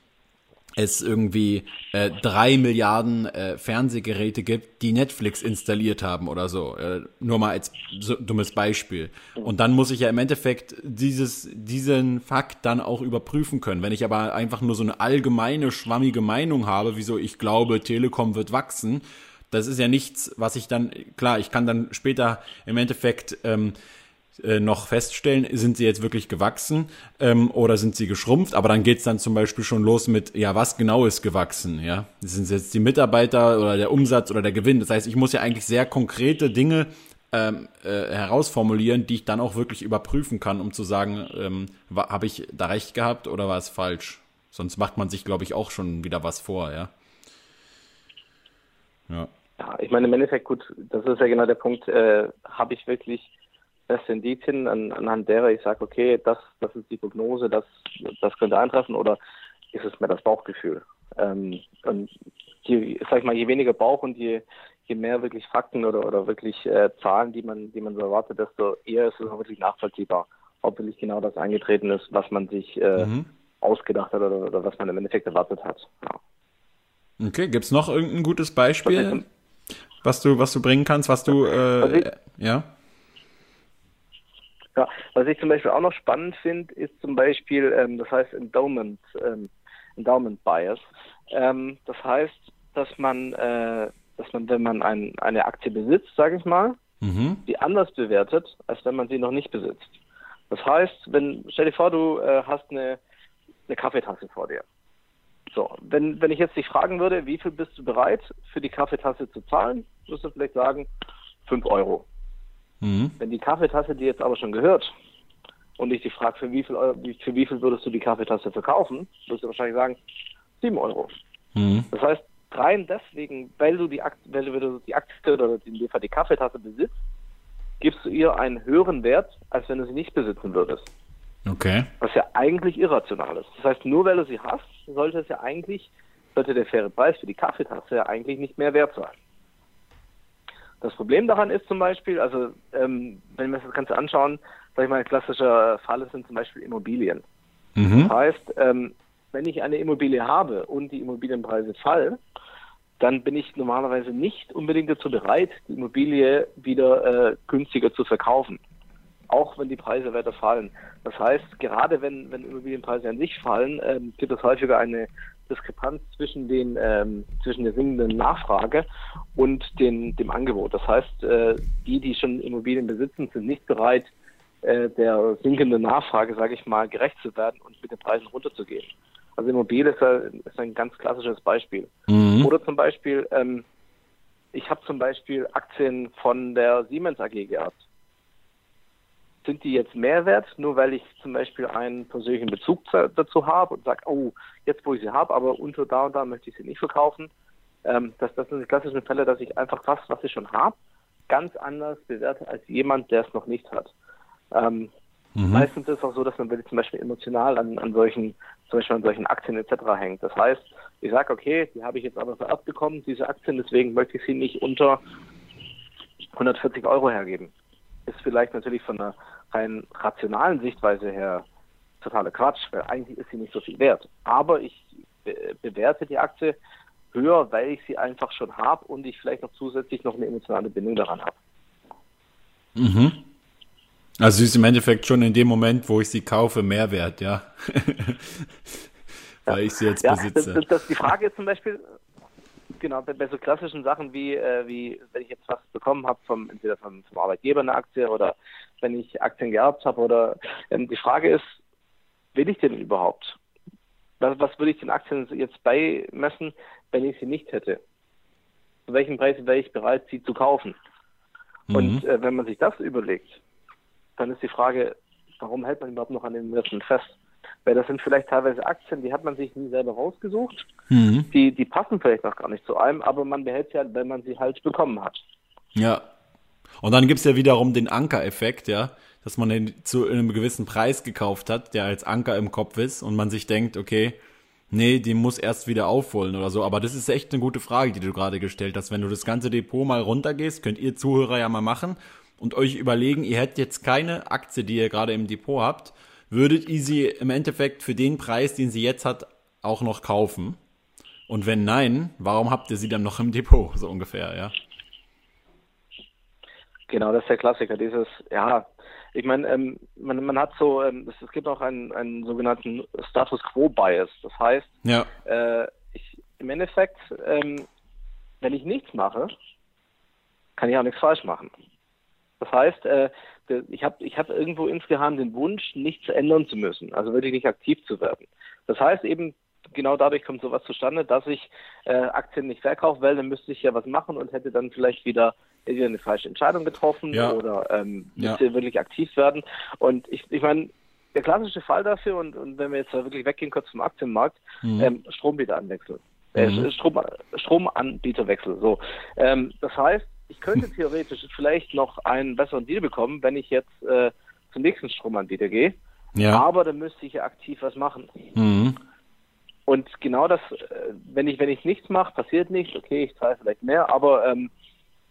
es irgendwie äh, drei Milliarden äh, Fernsehgeräte gibt, die Netflix installiert haben oder so. Äh, nur mal als so dummes Beispiel. Und dann muss ich ja im Endeffekt dieses, diesen Fakt dann auch überprüfen können. Wenn ich aber einfach nur so eine allgemeine, schwammige Meinung habe, wieso ich glaube, Telekom wird wachsen, das ist ja nichts, was ich dann, klar, ich kann dann später im Endeffekt ähm, äh, noch feststellen, sind sie jetzt wirklich gewachsen ähm, oder sind sie geschrumpft. Aber dann geht's dann zum Beispiel schon los mit, ja, was genau ist gewachsen? Ja, sind es jetzt die Mitarbeiter oder der Umsatz oder der Gewinn? Das heißt, ich muss ja eigentlich sehr konkrete Dinge ähm, äh, herausformulieren, die ich dann auch wirklich überprüfen kann, um zu sagen, ähm, habe ich da recht gehabt oder war es falsch? Sonst macht man sich, glaube ich, auch schon wieder was vor, ja. Ja. Ja, ich meine, im Endeffekt, gut, das ist ja genau der Punkt, äh, habe ich wirklich beste Indizien, an, anhand derer ich sage, okay, das, das ist die Prognose, das, das könnte eintreffen oder ist es mehr das Bauchgefühl? Ähm, und je, sag ich mal, je weniger Bauch und je, je mehr wirklich Fakten oder, oder wirklich äh, Zahlen, die man, die man so erwartet, desto eher ist es auch wirklich nachvollziehbar, ob wirklich genau das eingetreten ist, was man sich äh, mhm. ausgedacht hat oder, oder, was man im Endeffekt erwartet hat. Ja. Okay, gibt es noch irgendein gutes Beispiel, was du, was du bringen kannst, was du, äh, ja? Ja, was ich zum Beispiel auch noch spannend finde, ist zum Beispiel, ähm, das heißt Endowment, ähm, Endowment Bias. Ähm, das heißt, dass man, äh, dass man, wenn man ein, eine Aktie besitzt, sage ich mal, mhm. die anders bewertet, als wenn man sie noch nicht besitzt. Das heißt, wenn, stell dir vor, du äh, hast eine, eine Kaffeetasse vor dir. So, wenn, wenn ich jetzt dich fragen würde, wie viel bist du bereit für die Kaffeetasse zu zahlen, wirst du vielleicht sagen, 5 Euro. Mhm. Wenn die Kaffeetasse dir jetzt aber schon gehört und ich dich frage, für wie viel, für wie viel würdest du die Kaffeetasse verkaufen, wirst du wahrscheinlich sagen, 7 Euro. Mhm. Das heißt, rein deswegen, weil du die Aktie, weil du die Aktie oder in dem Fall die Kaffeetasse besitzt, gibst du ihr einen höheren Wert, als wenn du sie nicht besitzen würdest. Okay. Was ja eigentlich irrational ist. Das heißt, nur weil du sie hast, sollte es ja eigentlich, sollte der faire Preis für die Kaffeetasse ja eigentlich nicht mehr wert sein. Das Problem daran ist zum Beispiel, also ähm, wenn wir uns das Ganze anschauen, sag ich mal, ein klassischer Fall sind zum Beispiel Immobilien. Mhm. Das heißt, ähm, wenn ich eine Immobilie habe und die Immobilienpreise fallen, dann bin ich normalerweise nicht unbedingt dazu bereit, die Immobilie wieder äh, günstiger zu verkaufen. Auch wenn die Preise weiter fallen. Das heißt, gerade wenn, wenn Immobilienpreise an sich fallen, ähm, gibt es häufiger eine Diskrepanz zwischen den ähm, zwischen der sinkenden Nachfrage und den, dem Angebot. Das heißt, äh, die, die schon Immobilien besitzen, sind nicht bereit, äh, der sinkenden Nachfrage, sage ich mal, gerecht zu werden und mit den Preisen runterzugehen. Also Immobilie ist, ein, ist ein ganz klassisches Beispiel. Mhm. Oder zum Beispiel, ähm, ich habe zum Beispiel Aktien von der Siemens AG gehabt. Sind die jetzt mehr wert, nur weil ich zum Beispiel einen persönlichen Bezug dazu habe und sage, oh, jetzt wo ich sie habe, aber unter da und da möchte ich sie nicht verkaufen. Ähm, das, das sind die klassischen Fälle, dass ich einfach das, was ich schon habe, ganz anders bewerte als jemand, der es noch nicht hat. Ähm, mhm. Meistens ist es auch so, dass man zum Beispiel emotional an, an solchen, zum Beispiel an solchen Aktien etc. hängt. Das heißt, ich sage, okay, die habe ich jetzt aber vererbt bekommen, diese Aktien, deswegen möchte ich sie nicht unter 140 Euro hergeben ist vielleicht natürlich von einer rein rationalen Sichtweise her totaler Quatsch, weil eigentlich ist sie nicht so viel wert. Aber ich be bewerte die Aktie höher, weil ich sie einfach schon habe und ich vielleicht noch zusätzlich noch eine emotionale Bindung daran habe. Mhm. Also sie ist im Endeffekt schon in dem Moment, wo ich sie kaufe, mehr wert, ja. weil ich sie jetzt ja, besitze. Das, das, die Frage ist zum Beispiel, genau, bei, bei so klassischen Sachen wie, äh, wie wenn ich jetzt was bekommen habe vom entweder vom, vom Arbeitgeber eine Aktie oder wenn ich Aktien geerbt habe oder ähm, die Frage ist, will ich denn überhaupt? Was, was würde ich den Aktien jetzt beimessen, wenn ich sie nicht hätte? Zu welchem Preis wäre ich bereit, sie zu kaufen? Mhm. Und äh, wenn man sich das überlegt, dann ist die Frage, warum hält man überhaupt noch an den Investment fest? Weil das sind vielleicht teilweise Aktien, die hat man sich nie selber rausgesucht. Mhm. Die, die passen vielleicht noch gar nicht zu einem, aber man behält sie halt, wenn man sie halt bekommen hat. Ja. Und dann gibt's ja wiederum den Anker-Effekt, ja, dass man den zu einem gewissen Preis gekauft hat, der als Anker im Kopf ist und man sich denkt, okay, nee, die muss erst wieder aufholen oder so. Aber das ist echt eine gute Frage, die du gerade gestellt hast. Wenn du das ganze Depot mal runtergehst, könnt ihr Zuhörer ja mal machen und euch überlegen, ihr hättet jetzt keine Aktie, die ihr gerade im Depot habt würdet ihr sie im Endeffekt für den Preis, den sie jetzt hat, auch noch kaufen? Und wenn nein, warum habt ihr sie dann noch im Depot, so ungefähr, ja? Genau, das ist der Klassiker, dieses, ja, ich meine, ähm, man, man hat so, ähm, es, es gibt auch einen, einen sogenannten Status Quo Bias. Das heißt, ja. äh, ich, im Endeffekt, ähm, wenn ich nichts mache, kann ich auch nichts falsch machen. Das heißt, äh, ich habe ich hab irgendwo insgeheim den Wunsch, nichts ändern zu müssen, also wirklich nicht aktiv zu werden. Das heißt eben, genau dadurch kommt sowas zustande, dass ich äh, Aktien nicht verkaufe, weil dann müsste ich ja was machen und hätte dann vielleicht wieder eine falsche Entscheidung getroffen ja. oder ähm, müsste ja. wirklich aktiv werden. Und ich, ich meine, der klassische Fall dafür, und, und wenn wir jetzt wirklich weggehen kurz vom Aktienmarkt, mhm. ähm, Strombieteranwechsel. Äh, mhm. Strom, Stromanbieterwechsel. So. Ähm, das heißt, ich könnte theoretisch vielleicht noch einen besseren Deal bekommen, wenn ich jetzt äh, zum nächsten Stromanbieter gehe. Ja. Aber dann müsste ich ja aktiv was machen. Mhm. Und genau das, äh, wenn ich wenn ich nichts mache, passiert nichts. Okay, ich zahle vielleicht mehr, aber ähm,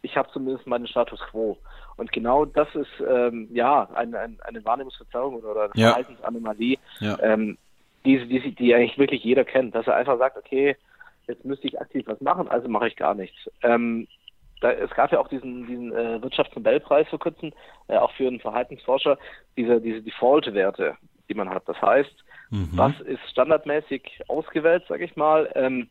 ich habe zumindest meinen Status quo. Und genau das ist ähm, ja eine, eine, eine Wahrnehmungsverzerrung oder eine ja. Verhaltensanomalie, ja. ähm, die, die, die eigentlich wirklich jeder kennt, dass er einfach sagt, okay, jetzt müsste ich aktiv was machen, also mache ich gar nichts. Ähm, da, es gab ja auch diesen, diesen äh, Wirtschaftsnobelpreis vor kurzem, äh, auch für einen Verhaltensforscher, diese, diese Default-Werte, die man hat. Das heißt, mhm. was ist standardmäßig ausgewählt, sage ich mal, ähm,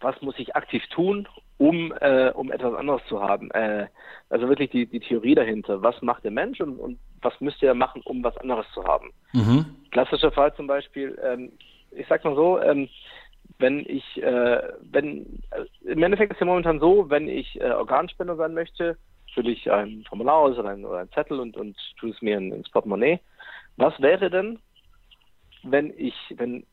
was muss ich aktiv tun, um, äh, um etwas anderes zu haben. Äh, also wirklich die, die Theorie dahinter. Was macht der Mensch und, und was müsste er machen, um was anderes zu haben? Mhm. Klassischer Fall zum Beispiel, ähm, ich sag mal so, ähm, wenn ich, äh, wenn, äh, im Endeffekt ist ja momentan so, wenn ich äh, Organspender sein möchte, fülle ich ein Formular aus oder ein, oder ein Zettel und, und tue es mir in, ins Portemonnaie. Was wäre denn, wenn ich, wenn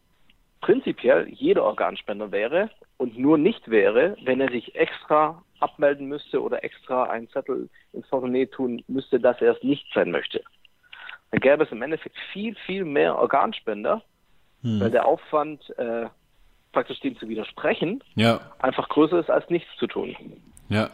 prinzipiell jeder Organspender wäre und nur nicht wäre, wenn er sich extra abmelden müsste oder extra einen Zettel ins Portemonnaie tun müsste, dass er es nicht sein möchte. Dann gäbe es im Endeffekt viel, viel mehr Organspender, hm. weil der Aufwand äh, praktisch dem zu widersprechen, ja. einfach größer ist als nichts zu tun. Ja.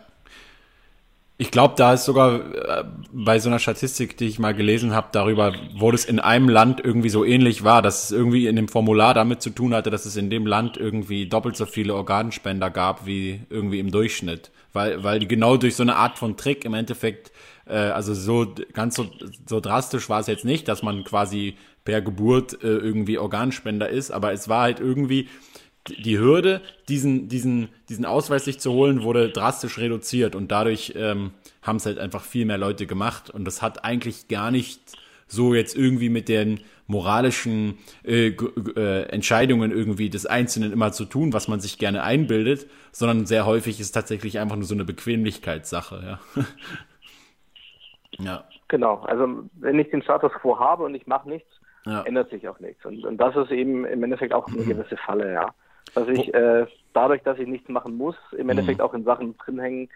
Ich glaube, da ist sogar äh, bei so einer Statistik, die ich mal gelesen habe, darüber, wo das in einem Land irgendwie so ähnlich war, dass es irgendwie in dem Formular damit zu tun hatte, dass es in dem Land irgendwie doppelt so viele Organspender gab wie irgendwie im Durchschnitt. Weil, weil die genau durch so eine Art von Trick im Endeffekt, äh, also so ganz so, so drastisch war es jetzt nicht, dass man quasi per Geburt äh, irgendwie Organspender ist, aber es war halt irgendwie, die Hürde, diesen, diesen, diesen Ausweis sich zu holen, wurde drastisch reduziert und dadurch ähm, haben es halt einfach viel mehr Leute gemacht und das hat eigentlich gar nicht so jetzt irgendwie mit den moralischen äh, äh, Entscheidungen irgendwie des Einzelnen immer zu tun, was man sich gerne einbildet, sondern sehr häufig ist tatsächlich einfach nur so eine Bequemlichkeitssache, ja. ja. Genau, also wenn ich den Status quo habe und ich mache nichts, ja. ändert sich auch nichts. Und, und das ist eben im Endeffekt auch eine mhm. gewisse Falle, ja. Dass ich äh, dadurch, dass ich nichts machen muss, im Endeffekt mhm. auch in Sachen drin hängen,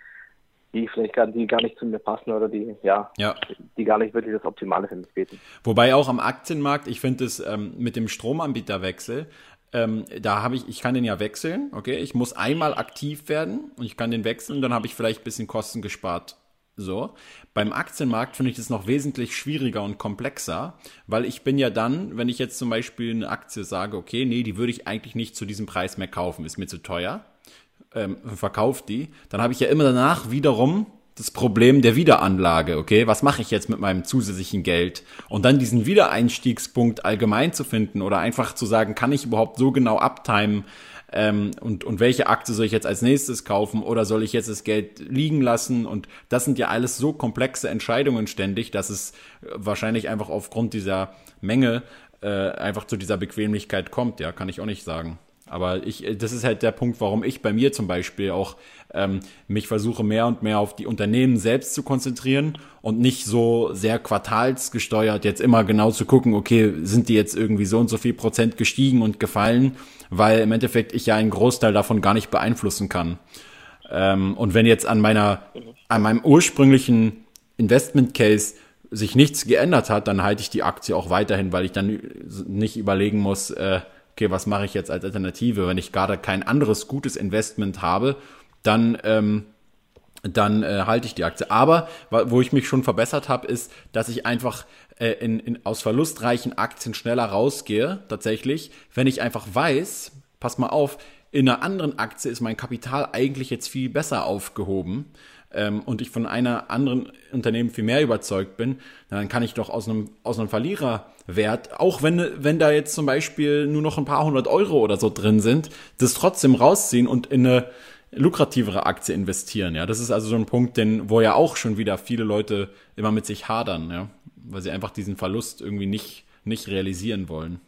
die vielleicht gar, die gar nicht zu mir passen oder die, ja, ja. die gar nicht wirklich das Optimale für mich bieten. Wobei auch am Aktienmarkt, ich finde es ähm, mit dem Stromanbieterwechsel, ähm, da habe ich, ich kann den ja wechseln, okay, ich muss einmal aktiv werden und ich kann den wechseln, dann habe ich vielleicht ein bisschen Kosten gespart. So. Beim Aktienmarkt finde ich das noch wesentlich schwieriger und komplexer, weil ich bin ja dann, wenn ich jetzt zum Beispiel eine Aktie sage, okay, nee, die würde ich eigentlich nicht zu diesem Preis mehr kaufen, ist mir zu teuer, ähm, verkauft die, dann habe ich ja immer danach wiederum das Problem der Wiederanlage, okay? Was mache ich jetzt mit meinem zusätzlichen Geld? Und dann diesen Wiedereinstiegspunkt allgemein zu finden oder einfach zu sagen, kann ich überhaupt so genau abtimen, ähm, und, und welche Aktie soll ich jetzt als nächstes kaufen oder soll ich jetzt das Geld liegen lassen? Und das sind ja alles so komplexe Entscheidungen ständig, dass es wahrscheinlich einfach aufgrund dieser Menge äh, einfach zu dieser Bequemlichkeit kommt, ja, kann ich auch nicht sagen. Aber ich, äh, das ist halt der Punkt, warum ich bei mir zum Beispiel auch ähm, mich versuche mehr und mehr auf die Unternehmen selbst zu konzentrieren und nicht so sehr quartalsgesteuert jetzt immer genau zu gucken, okay, sind die jetzt irgendwie so und so viel Prozent gestiegen und gefallen, weil im Endeffekt ich ja einen Großteil davon gar nicht beeinflussen kann. Ähm, und wenn jetzt an meiner, an meinem ursprünglichen Investment Case sich nichts geändert hat, dann halte ich die Aktie auch weiterhin, weil ich dann nicht überlegen muss, äh, okay, was mache ich jetzt als Alternative? Wenn ich gerade kein anderes gutes Investment habe, dann, ähm, dann äh, halte ich die Aktie. Aber wo ich mich schon verbessert habe, ist, dass ich einfach äh, in, in, aus verlustreichen Aktien schneller rausgehe, tatsächlich, wenn ich einfach weiß, pass mal auf, in einer anderen Aktie ist mein Kapital eigentlich jetzt viel besser aufgehoben ähm, und ich von einer anderen Unternehmen viel mehr überzeugt bin, dann kann ich doch aus einem, aus einem Verliererwert, auch wenn, wenn da jetzt zum Beispiel nur noch ein paar hundert Euro oder so drin sind, das trotzdem rausziehen und in eine lukrativere Aktie investieren. Ja, das ist also so ein Punkt, den, wo ja auch schon wieder viele Leute immer mit sich hadern, ja, weil sie einfach diesen Verlust irgendwie nicht, nicht realisieren wollen.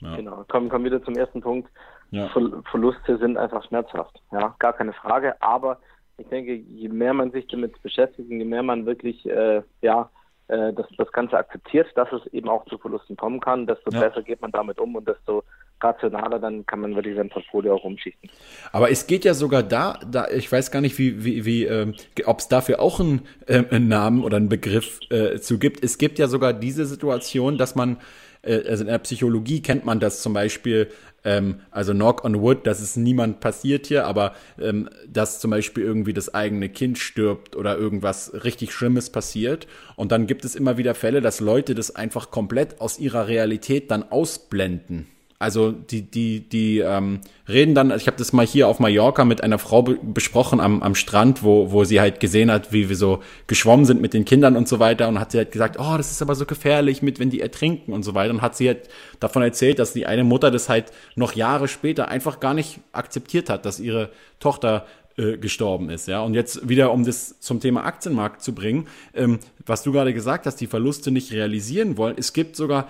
Ja. Genau, kommen, kommen wieder zum ersten Punkt. Ja. Verluste sind einfach schmerzhaft, ja, gar keine Frage. Aber ich denke, je mehr man sich damit beschäftigt, je mehr man wirklich, äh, ja, äh, das, das Ganze akzeptiert, dass es eben auch zu Verlusten kommen kann, desto ja. besser geht man damit um und desto rationaler, dann kann man wirklich sein Portfolio auch umschichten. Aber es geht ja sogar da, da ich weiß gar nicht, wie, wie, wie äh, ob es dafür auch einen, äh, einen Namen oder einen Begriff äh, zu gibt. Es gibt ja sogar diese Situation, dass man äh, also in der Psychologie kennt man das zum Beispiel, ähm, also knock on wood, dass es niemand passiert hier, aber ähm, dass zum Beispiel irgendwie das eigene Kind stirbt oder irgendwas richtig Schlimmes passiert. Und dann gibt es immer wieder Fälle, dass Leute das einfach komplett aus ihrer Realität dann ausblenden. Also die, die, die ähm, reden dann, ich habe das mal hier auf Mallorca mit einer Frau be besprochen am, am Strand, wo, wo sie halt gesehen hat, wie wir so geschwommen sind mit den Kindern und so weiter und hat sie halt gesagt, oh, das ist aber so gefährlich mit, wenn die ertrinken und so weiter. Und hat sie halt davon erzählt, dass die eine Mutter das halt noch Jahre später einfach gar nicht akzeptiert hat, dass ihre Tochter äh, gestorben ist, ja. Und jetzt wieder, um das zum Thema Aktienmarkt zu bringen, ähm, was du gerade gesagt hast, die Verluste nicht realisieren wollen. Es gibt sogar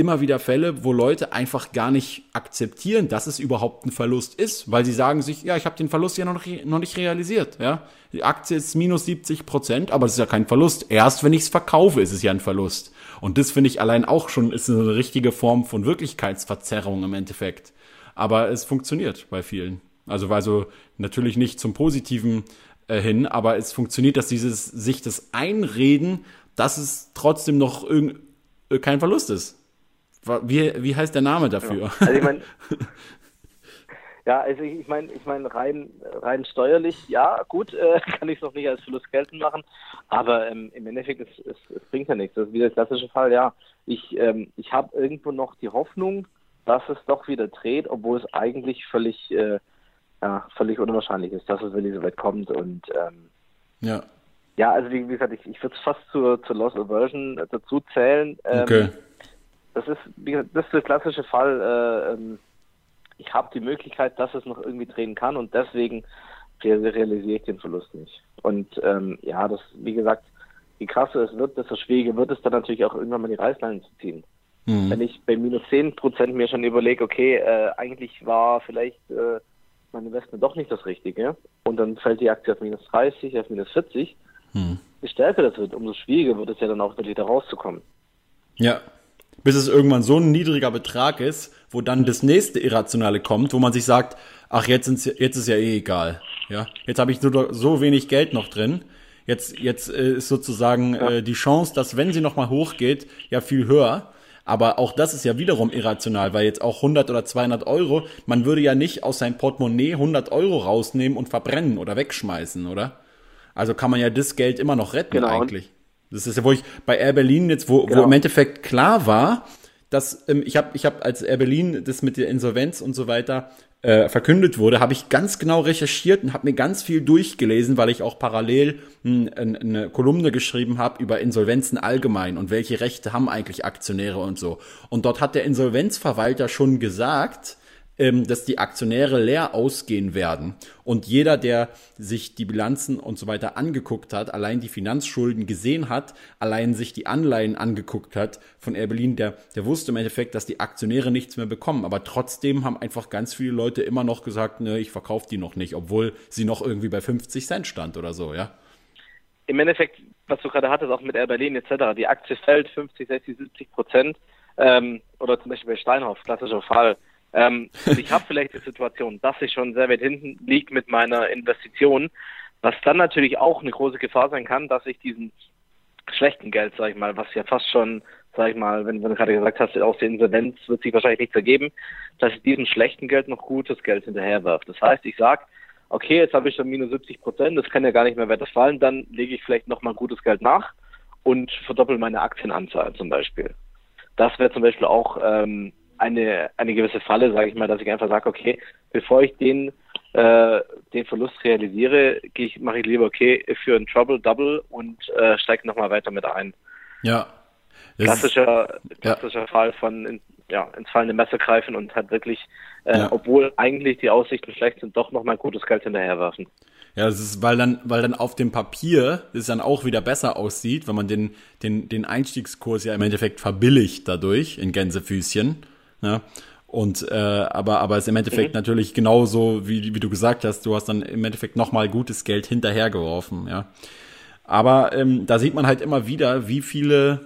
immer wieder Fälle, wo Leute einfach gar nicht akzeptieren, dass es überhaupt ein Verlust ist, weil sie sagen sich, ja, ich habe den Verlust ja noch, noch nicht realisiert. Ja? Die Aktie ist minus 70 Prozent, aber das ist ja kein Verlust. Erst wenn ich es verkaufe, ist es ja ein Verlust. Und das finde ich allein auch schon ist eine richtige Form von Wirklichkeitsverzerrung im Endeffekt. Aber es funktioniert bei vielen. Also weil so natürlich nicht zum Positiven äh, hin, aber es funktioniert, dass dieses sich das einreden, dass es trotzdem noch irgend, äh, kein Verlust ist. Wie, wie heißt der Name dafür? Ja. Also ich meine, ja, also ich meine, ich meine rein, rein steuerlich, ja, gut, äh, kann ich es noch nicht als Verlust geltend machen, aber ähm, im Endeffekt, es, es, es, bringt ja nichts. Das ist wieder der klassische Fall, ja. Ich, ähm, ich habe irgendwo noch die Hoffnung, dass es doch wieder dreht, obwohl es eigentlich völlig, äh, ja, völlig unwahrscheinlich ist, dass es wirklich so weit kommt und ähm, ja. Ja, also wie, wie gesagt, ich, ich würde es fast zur, zur Loss Aversion dazu zählen. Ähm, okay das ist, das ist der klassische Fall. Äh, ähm, ich habe die Möglichkeit, dass es noch irgendwie drehen kann und deswegen realisiere ich den Verlust nicht. Und ähm, ja, das, wie gesagt, je krasser es wird, desto schwieriger wird es dann natürlich auch irgendwann mal die Reißleine zu ziehen. Mhm. Wenn ich bei minus 10 Prozent mir schon überlege, okay, äh, eigentlich war vielleicht äh, mein Investment doch nicht das Richtige und dann fällt die Aktie auf minus 30, auf minus 40, hm. je stärker das wird, umso schwieriger wird es ja dann auch wirklich da rauszukommen. Ja. Bis es irgendwann so ein niedriger Betrag ist, wo dann das nächste Irrationale kommt, wo man sich sagt, ach, jetzt, jetzt ist ja eh egal. Ja, jetzt habe ich nur so wenig Geld noch drin. Jetzt, jetzt äh, ist sozusagen äh, die Chance, dass wenn sie nochmal hochgeht, ja viel höher. Aber auch das ist ja wiederum irrational, weil jetzt auch 100 oder 200 Euro, man würde ja nicht aus seinem Portemonnaie 100 Euro rausnehmen und verbrennen oder wegschmeißen, oder? Also kann man ja das Geld immer noch retten genau. eigentlich. Das ist ja, wo ich bei Air Berlin jetzt, wo, genau. wo im Endeffekt klar war, dass ähm, ich habe ich hab als Air Berlin das mit der Insolvenz und so weiter äh, verkündet wurde, habe ich ganz genau recherchiert und habe mir ganz viel durchgelesen, weil ich auch parallel mh, eine Kolumne geschrieben habe über Insolvenzen allgemein und welche Rechte haben eigentlich Aktionäre und so. Und dort hat der Insolvenzverwalter schon gesagt, ähm, dass die Aktionäre leer ausgehen werden. Und jeder, der sich die Bilanzen und so weiter angeguckt hat, allein die Finanzschulden gesehen hat, allein sich die Anleihen angeguckt hat von Air Berlin, der, der wusste im Endeffekt, dass die Aktionäre nichts mehr bekommen. Aber trotzdem haben einfach ganz viele Leute immer noch gesagt, ne, ich verkaufe die noch nicht, obwohl sie noch irgendwie bei 50 Cent stand oder so, ja. Im Endeffekt, was du gerade hattest, auch mit Air Berlin etc., die Aktie fällt 50, 60, 70 Prozent. Ähm, oder zum Beispiel bei Steinhoff, klassischer Fall. Ähm, ich habe vielleicht die Situation, dass ich schon sehr weit hinten liege mit meiner Investition, was dann natürlich auch eine große Gefahr sein kann, dass ich diesen schlechten Geld, sag ich mal, was ja fast schon, sag ich mal, wenn, wenn du gerade gesagt hast, aus der Insolvenz wird sich wahrscheinlich nichts ergeben, dass ich diesem schlechten Geld noch gutes Geld hinterherwerfe. Das heißt, ich sag, okay, jetzt habe ich schon minus 70 Prozent, das kann ja gar nicht mehr weiter fallen, dann lege ich vielleicht nochmal gutes Geld nach und verdoppel meine Aktienanzahl zum Beispiel. Das wäre zum Beispiel auch ähm, eine, eine gewisse Falle, sage ich mal, dass ich einfach sage, okay, bevor ich den, äh, den Verlust realisiere, mache ich lieber, okay, für ein Trouble Double und äh, steige nochmal weiter mit ein. Ja. Klassischer, klassischer ja. Fall von in, ja, ins fallende Messer greifen und halt wirklich, äh, ja. obwohl eigentlich die Aussichten schlecht sind, doch nochmal gutes Geld hinterherwerfen. Ja, das ist, weil dann, weil dann auf dem Papier es dann auch wieder besser aussieht, wenn man den, den, den Einstiegskurs ja im Endeffekt verbilligt dadurch in Gänsefüßchen. Ja? Und äh, aber aber es ist im Endeffekt mhm. natürlich genauso, wie, wie du gesagt hast, du hast dann im Endeffekt nochmal gutes Geld hinterhergeworfen, ja. Aber ähm, da sieht man halt immer wieder, wie viele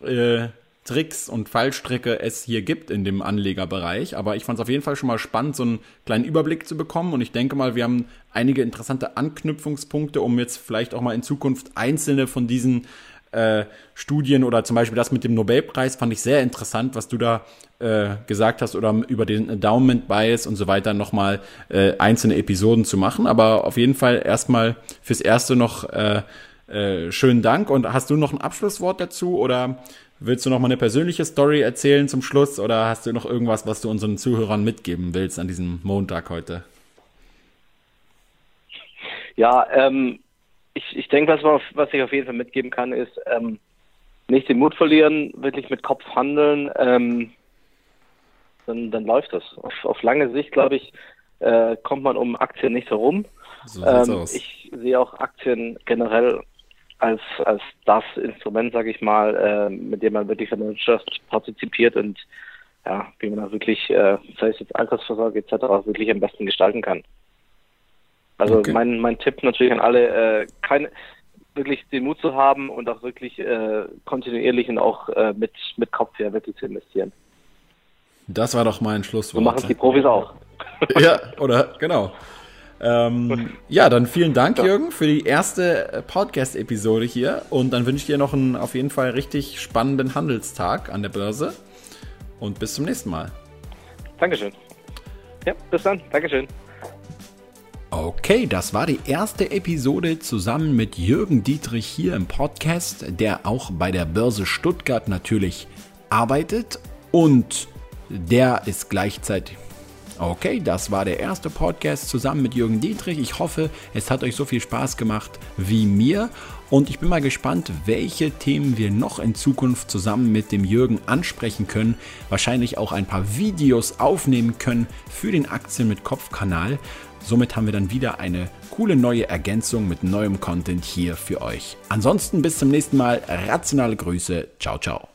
äh, Tricks und Fallstricke es hier gibt in dem Anlegerbereich. Aber ich fand es auf jeden Fall schon mal spannend, so einen kleinen Überblick zu bekommen. Und ich denke mal, wir haben einige interessante Anknüpfungspunkte, um jetzt vielleicht auch mal in Zukunft einzelne von diesen äh, Studien oder zum Beispiel das mit dem Nobelpreis fand ich sehr interessant, was du da äh, gesagt hast oder über den Endowment Bias und so weiter nochmal äh, einzelne Episoden zu machen. Aber auf jeden Fall erstmal fürs Erste noch äh, äh, schönen Dank. Und hast du noch ein Abschlusswort dazu oder willst du noch mal eine persönliche Story erzählen zum Schluss oder hast du noch irgendwas, was du unseren Zuhörern mitgeben willst an diesem Montag heute? Ja, ähm, ich, ich denke, was, was ich auf jeden Fall mitgeben kann, ist ähm, nicht den Mut verlieren, wirklich mit Kopf handeln, ähm, dann, dann läuft das. Auf, auf lange Sicht, glaube ich, äh, kommt man um Aktien nicht herum. So ähm, ich sehe auch Aktien generell als, als das Instrument, sage ich mal, äh, mit dem man wirklich an der Wirtschaft partizipiert und ja, wie man da wirklich, äh, sei es jetzt Altersvorsorge etc., wirklich am besten gestalten kann. Also okay. mein, mein Tipp natürlich an alle, äh, keine, wirklich den Mut zu haben und auch wirklich äh, kontinuierlich und auch äh, mit, mit Kopf her wirklich zu investieren. Das war doch mein Schlusswort. So machen es die Profis auch. ja, oder genau. Ähm, ja, dann vielen Dank, Jürgen, für die erste äh, Podcast-Episode hier. Und dann wünsche ich dir noch einen auf jeden Fall richtig spannenden Handelstag an der Börse. Und bis zum nächsten Mal. Dankeschön. Ja, bis dann. Dankeschön. Okay, das war die erste Episode zusammen mit Jürgen Dietrich hier im Podcast, der auch bei der Börse Stuttgart natürlich arbeitet und der ist gleichzeitig. Okay, das war der erste Podcast zusammen mit Jürgen Dietrich. Ich hoffe, es hat euch so viel Spaß gemacht wie mir. Und ich bin mal gespannt, welche Themen wir noch in Zukunft zusammen mit dem Jürgen ansprechen können. Wahrscheinlich auch ein paar Videos aufnehmen können für den Aktien mit Kopf-Kanal. Somit haben wir dann wieder eine coole neue Ergänzung mit neuem Content hier für euch. Ansonsten bis zum nächsten Mal. Rationale Grüße. Ciao, ciao.